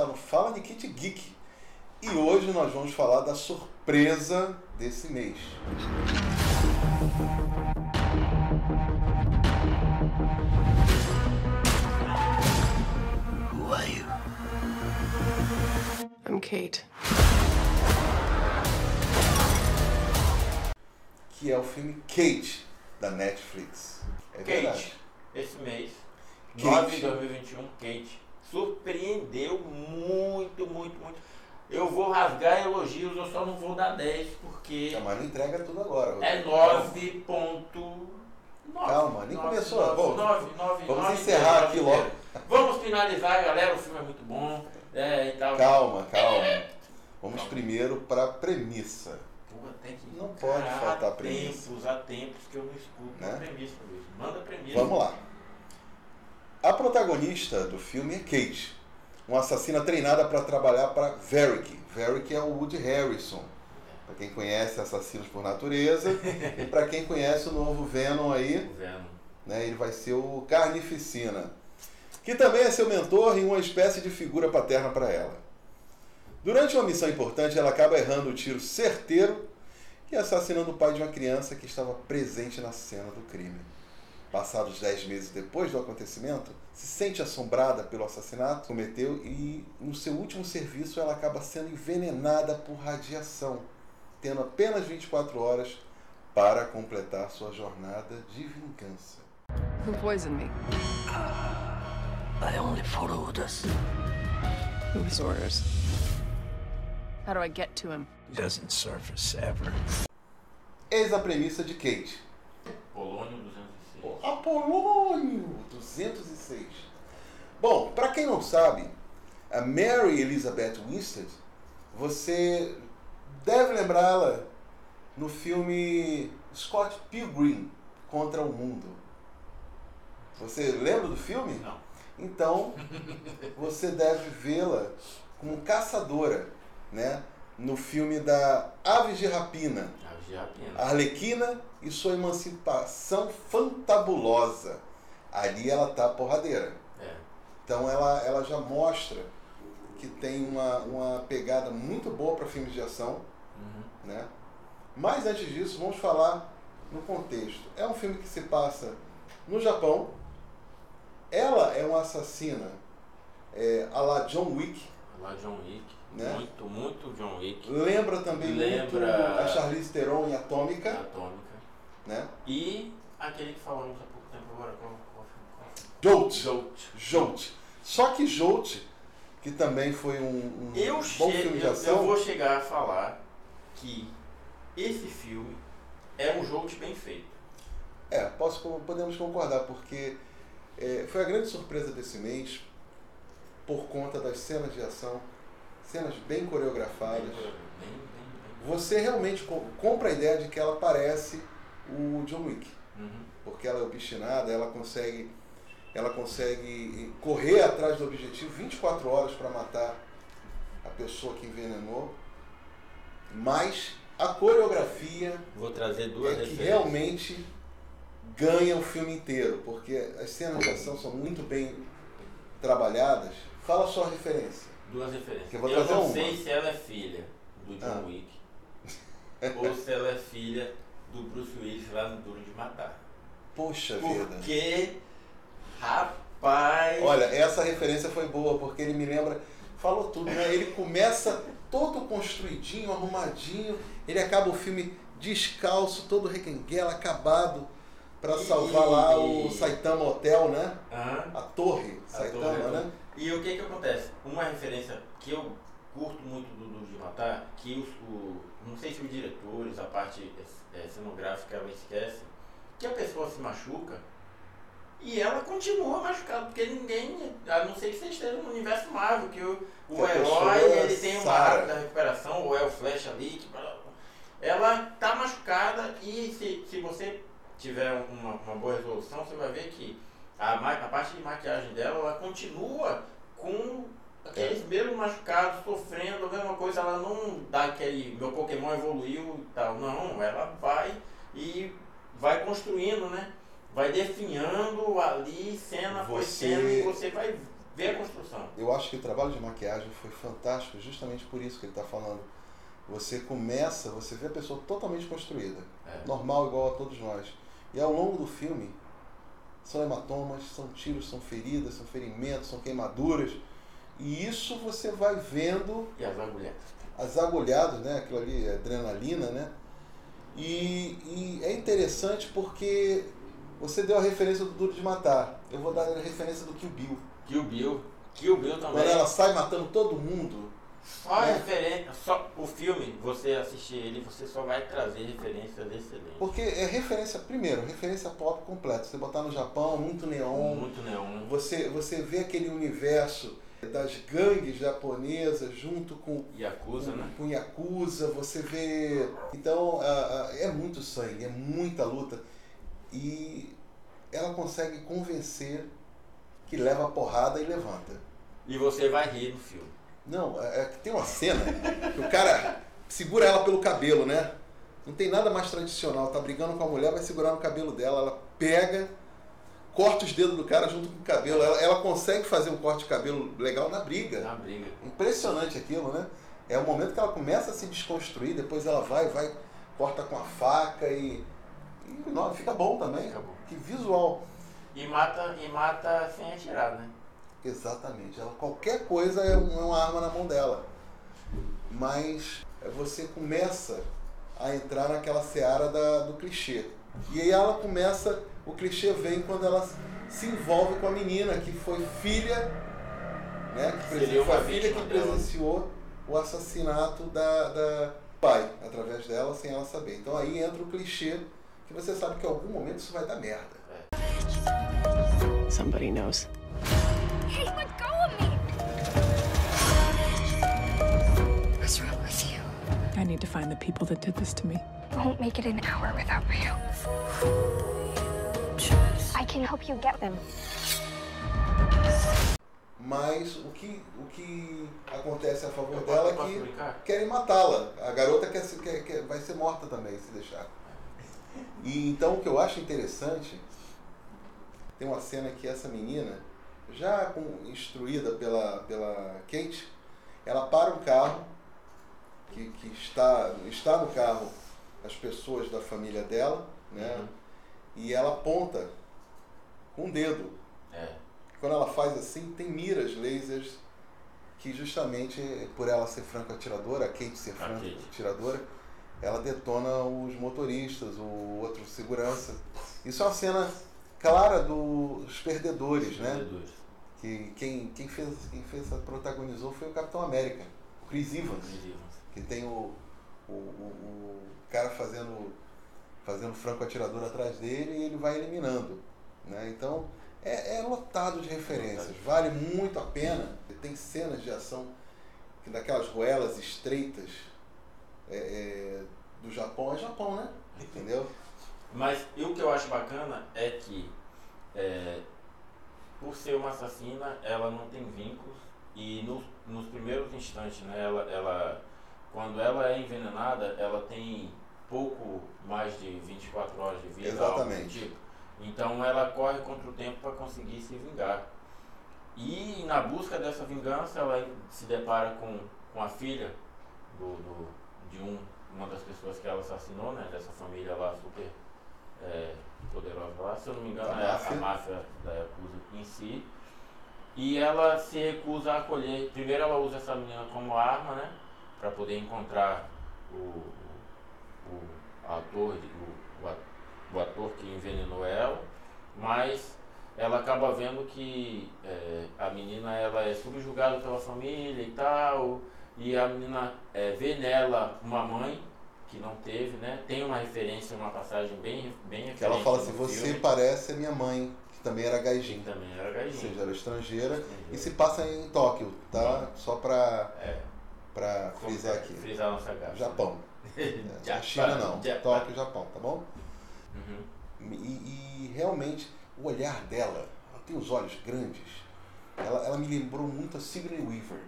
está no Fala Nikit Geek. E hoje nós vamos falar da surpresa desse mês. Who are you? I'm Kate. Que é o filme Kate, da Netflix. É Kate, verdade. esse mês, Kate. 9 de 2021, Kate, surpreendeu muito, muito, muito. Eu vou rasgar elogios, eu só não vou dar 10, porque mas não entrega tudo agora. é Rodrigo. 9.9. Calma, nem começou. 9, Bom, 9, 9, vamos 9, encerrar 9, aqui 9. logo. Vamos finalizar, galera. O filme é muito bom. É, e tal. Calma, calma. Vamos primeiro para a premissa. Pô, tem que Não pode faltar há premissa. tempos, há tempos que eu não escuto Né? a premissa, Luiz. Manda a premissa. Vamos lá. A protagonista do filme é Kate, uma assassina treinada para trabalhar para Varric. Varric é o Woody Harrison. Para quem conhece Assassinos por Natureza e para quem conhece o novo Venom aí, Venom. né, ele vai ser o Carnificina, que também é seu mentor e uma espécie de figura paterna para ela. Durante uma missão importante, ela acaba errando o tiro certeiro e assassinando o pai de uma criança que estava presente na cena do crime. Passados dez meses depois do acontecimento, se sente assombrada pelo assassinato que cometeu e, no seu último serviço, ela acaba sendo envenenada por radiação, tendo apenas 24 horas para completar sua jornada de vingança. Who poisoned me? I only follow orders. Whose orders? How do I get to him? He doesn't surface ever. Eis a premissa de Kate. Polônio 206. Apolônio 206. Bom, para quem não sabe, a Mary Elizabeth Winstead, você deve lembrá-la no filme Scott Pilgrim contra o Mundo. Você lembra do filme? Não. Então, você deve vê-la como caçadora, né? No filme da Aves de Rapina. A Giapina. Arlequina e sua emancipação fantabulosa. Ali ela tá porradeira. É. Então ela, ela já mostra que tem uma, uma pegada muito boa para filmes de ação. Uhum. Né? Mas antes disso, vamos falar no contexto. É um filme que se passa no Japão. Ela é uma assassina é, a la John Wick. Lá John Wick. Né? Muito, muito John Wick. Lembra também Lembra- muito a Charlize Theron em Atômica. Atômica. Né? E aquele que falamos há pouco tempo agora. Qual, qual filme? Qual? Jolt. Jolt. Jolt. Só que Jolt, que também foi um, um Eu, bom filme de eu, ação. eu vou chegar a falar que esse filme é um Jolt bem feito. É, posso, podemos concordar, porque é, foi a grande surpresa desse mês, por conta das cenas de ação, cenas bem coreografadas. Bem, bem, bem. Você realmente co- compra a ideia de que ela parece o John Wick, Uhum. porque ela é obstinada, ela consegue, ela consegue correr atrás do objetivo 24 horas para matar a pessoa que envenenou, mas a coreografia Vou trazer duas é que realmente ganha o filme inteiro, porque as cenas de ação são muito bem trabalhadas. Fala só a referência. Duas referências. Eu eu não uma. sei se ela é filha do John Ah. Wick ou se ela é filha do Bruce Willis lá no Duro de Matar. Poxa vida. Porque, rapaz. Olha, essa referência foi boa, porque ele me lembra. Falou tudo, né? Ele começa todo construidinho, arrumadinho, ele acaba o filme descalço, todo requenguela, acabado, para salvar lá o Saitama Hotel, né? A torre A Saitama, torre, né? E o que que acontece? Uma referência que eu curto muito do Duro de Matar, que os, o, não sei se os diretores, a parte eh, cenográfica, ela esquece, que a pessoa se machuca e ela continua machucada, porque ninguém, a não ser que você esteja no universo Marvel, que o, o Que herói ele tem uma sara. rápida recuperação, ou é o Flash ali, que, ela tá machucada e se, se você tiver uma, uma boa resolução, você vai ver que a, a parte de maquiagem dela, ela continua com aqueles mesmos machucados, sofrendo, a mesma coisa, ela não dá aquele, meu Pokémon evoluiu e tal, não, ela vai e vai construindo, né? Vai definhando ali, cena por cena, e você vai vê a construção. Eu acho que o trabalho de maquiagem foi fantástico, justamente por isso que ele está falando. Você começa, você vê a pessoa totalmente construída, É. normal igual a todos nós. E ao longo do filme, são hematomas, são tiros, são feridas, são ferimentos, são queimaduras. E isso você vai vendo E as agulhas. as agulhadas, né? Aquilo ali, é adrenalina, né? E, e é interessante porque você deu a referência do Duro de Matar. Eu vou dar a referência do Kill Bill. Kill Bill. Kill Bill também. Quando ela sai matando todo mundo. Só É. referência, só o filme, você assistir ele, você só vai trazer referências excelentes. Porque é referência, primeiro, referência pop completa. Você botar no Japão, muito neon. Muito neon. Você, você vê aquele universo das gangues japonesas junto com Yakuza, né? com Yakuza, você vê. Então, é muito sangue, é muita luta. E ela consegue convencer que leva porrada e levanta. E você vai rir no filme. Não, é é que tem uma cena que o cara segura ela pelo cabelo, né? Não tem nada mais tradicional. Tá brigando com a mulher, vai segurar no cabelo dela. Ela pega, corta os dedos do cara junto com o cabelo. Ela, ela consegue fazer um corte de cabelo legal na briga. Na briga. Impressionante aquilo, né? É o momento que ela começa a se desconstruir, depois ela vai, vai, corta com a faca e. e não, fica bom também. Fica bom. Que visual. E mata, e mata sem atirar, né? Exatamente. Ela, qualquer coisa é é uma arma na mão dela. Mas você começa a entrar naquela seara da, do clichê. E aí ela começa, o clichê vem quando ela se envolve com a menina que foi filha, né? Que Seria foi a uma filha que presenciou o assassinato da, da pai, através dela, sem ela saber. Então aí entra o clichê que você sabe que em algum momento isso vai dar merda. Somebody knows. Hey, let go of me! What's wrong with you? I need to find the people that did this to me. Won't make it an hour without you. I can help you get them. Mas o que, o que acontece a favor dela é que brincar? querem matá-la. A garota quer, se- quer, quer- vai ser morta também, se deixar. E então o que eu acho interessante, tem uma cena que essa menina, já com- instruída pela, pela Kate, ela para um carro, que, que está, está no carro as pessoas da família dela, né? Uhum. E ela aponta com o dedo É. quando ela faz assim, tem miras lasers que justamente por ela ser franco atiradora, a Kate ser franco atiradora, ela detona os motoristas, o outro segurança. Isso é uma cena clara dos perdedores, né? Perdedores. Que quem, quem fez, quem fez, protagonizou foi o Capitão América, o Chris Evans, que tem o, o, o, o cara fazendo, fazendo franco atirador atrás dele e ele vai eliminando. Né? Então é, é lotado de referências, vale muito a pena. Tem cenas de ação que daquelas ruelas estreitas é, é, do Japão, é Japão, né? Entendeu? Mas e o que eu acho bacana é que, é, por ser uma assassina, ela não tem vínculos e no- nos primeiros instantes, né, ela, ela, quando ela é envenenada, ela tem pouco mais de 24 horas de vida. algo do Exatamente. tipo. Então ela corre contra o tempo para conseguir se vingar. E na busca dessa vingança, ela se depara com, com a filha do, do- de um, uma das pessoas que ela assassinou, né? Dessa família lá super é, poderosa lá. Se eu não me engano, Da é a- máfia. a máfia da Yakuza em si. E ela se recusa a acolher. Primeiro ela usa essa menina como arma, né? Pra poder encontrar o, o, ator, o, a- o ator que envenenou ela. Mas ela acaba vendo que é, a menina ela é subjugada pela família e tal, e a menina é, vê nela uma mãe que não teve, né? Tem uma referência, uma passagem bem, bem Que ela fala assim, você filme, parece a minha mãe, que também era que gaijin. também era Ou gaijin. seja, era estrangeira. Estrangeira. E se passa em Tóquio, tá? Só pra, É, pra frisar aqui. Frisar a nossa gafa. Japão. Japão, A China não. Japão. Tóquio, Japão, tá bom? Uhum. E, e realmente o olhar dela, ela tem os olhos grandes. Ela, ela me lembrou muito a Sigourney Weaver.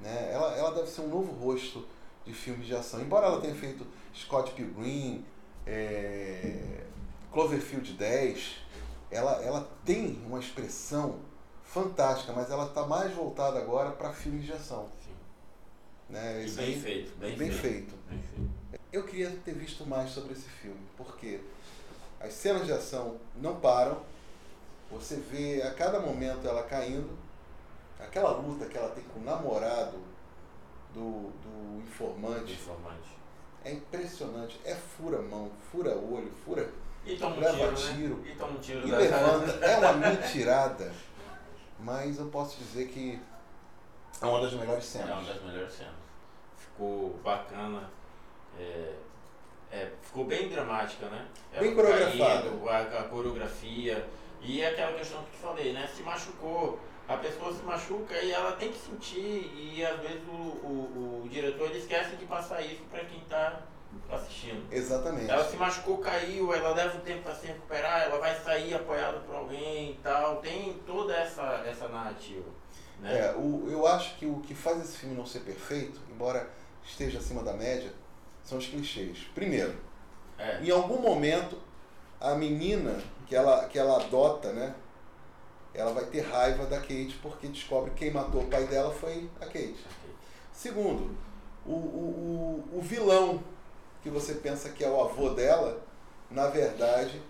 Né? Ela, ela deve ser um novo rosto de filmes de ação. Embora ela tenha feito Scott Pilgrim, é, Cloverfield 10, ela, ela tem uma expressão fantástica, mas ela está mais voltada agora para filmes de ação. Sim. Né? E bem aí- feito, bem, bem feito. feito. Bem feito. Eu queria ter visto mais sobre esse filme, porque as cenas de ação não param, você vê a cada momento ela caindo, aquela luta que ela tem com o namorado do, do informante Informante. é impressionante, é fura mão, fura olho, fura E toma um Leva tiro, tiro. né? E toma um tiro e levanta, é uma mentirada, mas eu posso dizer que é uma das melhores É uma cenas. das melhores cenas. Ficou bacana. é, é, ficou bem dramática, né? Ela Bem coreografada. a, a coreografia. E é aquela questão que eu te falei, né? Se machucou. A pessoa se machuca e ela tem que sentir. E às vezes o, o, o diretor ele esquece de passar isso para quem está assistindo. Exatamente. Ela se machucou, caiu, ela leva um tempo para se recuperar, ela vai sair apoiada por alguém e tal. Tem toda essa, essa narrativa. Né? É, o, eu acho que o que faz esse filme não ser perfeito, embora esteja acima da média, são os clichês. Primeiro, É. em algum momento, a menina que ela, que ela adota, né? Ela vai ter raiva da Kate porque descobre que quem matou o pai dela foi a Kate. Segundo, o, o, o, o vilão que você pensa que é o avô dela, na verdade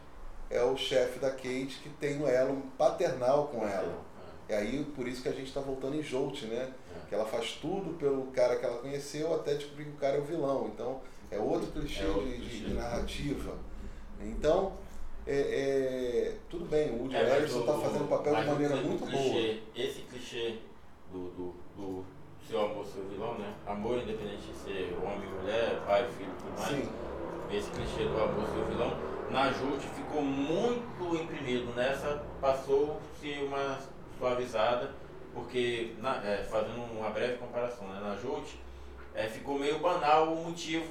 é o chefe da Kate que tem o elo paternal com ela. E aí, por isso que a gente está voltando em Jolt, né? É. Que ela faz tudo pelo cara que ela conheceu até descobrir que o cara é o vilão. Então, é outro clichê, É outro de, de- clichê. de narrativa. Então, é, é, tudo bem, o Woody É, Harrelson está fazendo o papel de maneira muito clichê, Esse clichê do, do, do seu amor, seu vilão, né? Amor independente de ser homem, mulher, pai, filho, tudo boa. mais. Sim, Esse clichê do amor, seu vilão, na Jute ficou muito imprimido. Nessa passou-se uma suavizada, porque, na- é, fazendo uma breve comparação, né? Na Jute é, ficou meio banal o motivo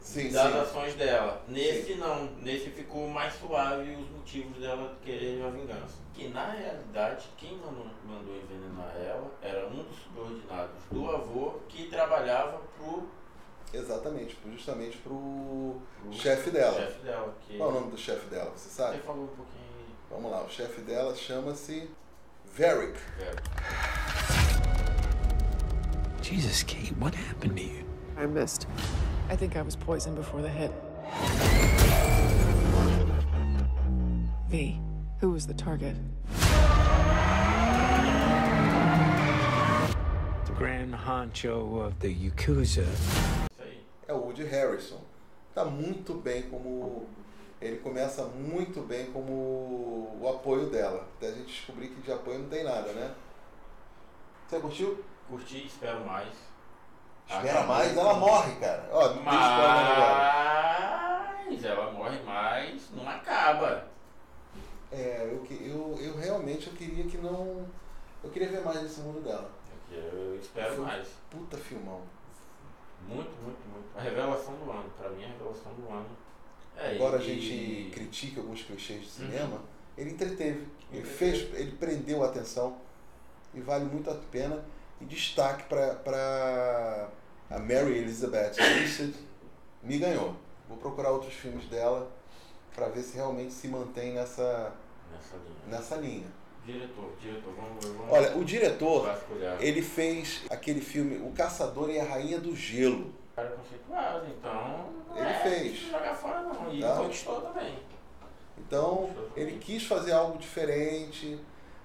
sim, das sim. ações dela. Nesse não, nesse ficou mais suave os motivos dela querer a vingança. Que na realidade quem mandou, mandou envenenar ela era um dos subordinados do avô que trabalhava pro, Exatamente, justamente pro pro chefe dela. chefe dela. Que Qual é o nome do chefe dela, você sabe? Você falou um pouquinho. Vamos lá, o chefe dela chama-se Varric. Jesus, Kate, what happened to you? I missed. I think I was poisoned before the hit. V, who was the target? The Grand Honcho of the Yakuza. É o Woody Harrison. Tá muito bem como. Ele começa muito bem como o apoio dela. Até a gente descobrir que de apoio não tem nada, né? Você curtiu? Curti, espero mais. Espera Acabou. mais, ela morre, cara. Ó, agora. Mas ela morre mais, não acaba. É, eu, eu, eu realmente eu queria que não. Eu queria ver mais desse mundo dela. Eu espero Foi- mais. Puta filmão. Muito, muito, muito. A revelação do ano, pra mim é a revelação do ano. É, Embora a e- gente critique alguns clichês de cinema, ele entreteve. Ele Entreteve. fez, ele prendeu a atenção e vale muito a pena. E destaque para a Mary Elizabeth Winstead me ganhou. Vou procurar outros filmes dela para ver se realmente se mantém nessa, Nessa linha. nessa linha. Diretor, diretor, vamos, vamos Olha, o diretor, vasculhar. ele fez aquele filme O Caçador e a Rainha do Gelo. cara conceituado, então. não Ele é fez. difícil jogar fora não. E Tá. conquistou também. Então, ele quis fazer algo diferente.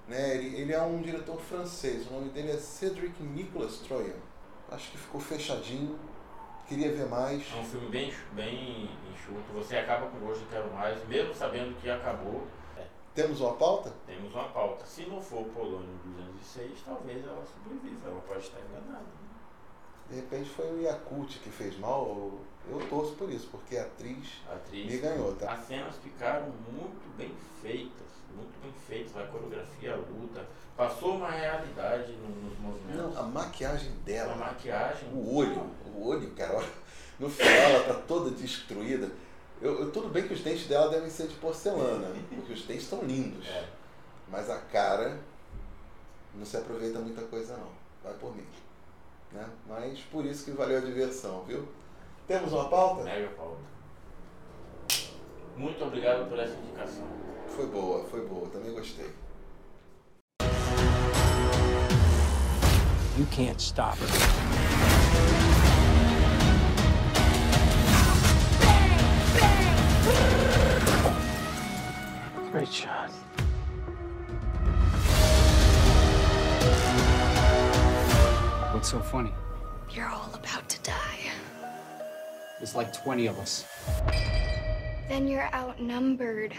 Né? Ele, ele é um diretor francês. O nome dele é Cédric Nicolas Troyan. Acho que ficou fechadinho. Queria ver mais. É um filme bem, bem enxuto. Você acaba com gosto de quero mais, mesmo sabendo que acabou. Temos uma pauta? Temos uma pauta. Se não for Polônio 206, talvez ela sobreviva. Ela pode estar enganada. De repente foi o Yakult que fez mal. Eu, torço por isso, porque a atriz A atriz. me ganhou, tá? As cenas ficaram muito bem feitas, muito bem feitas, a coreografia, a luta. Passou uma realidade no- nos movimentos. Não, a maquiagem a dela, maquiagem. o olho, o olho, cara, no final ela tá toda destruída. Eu, eu- tudo bem que os dentes dela devem ser de porcelana, porque os dentes estão lindos. É. Mas a cara não se aproveita muita coisa não. Vai por mim. Né? Mas por isso que valeu a diversão, viu? Temos uma pauta? Mega pauta. Muito obrigado por essa indicação. Foi boa, foi boa, também gostei. You can't stop her. Great shot. What's so funny? You're all about to die. There's like 20 of us. Then you're outnumbered.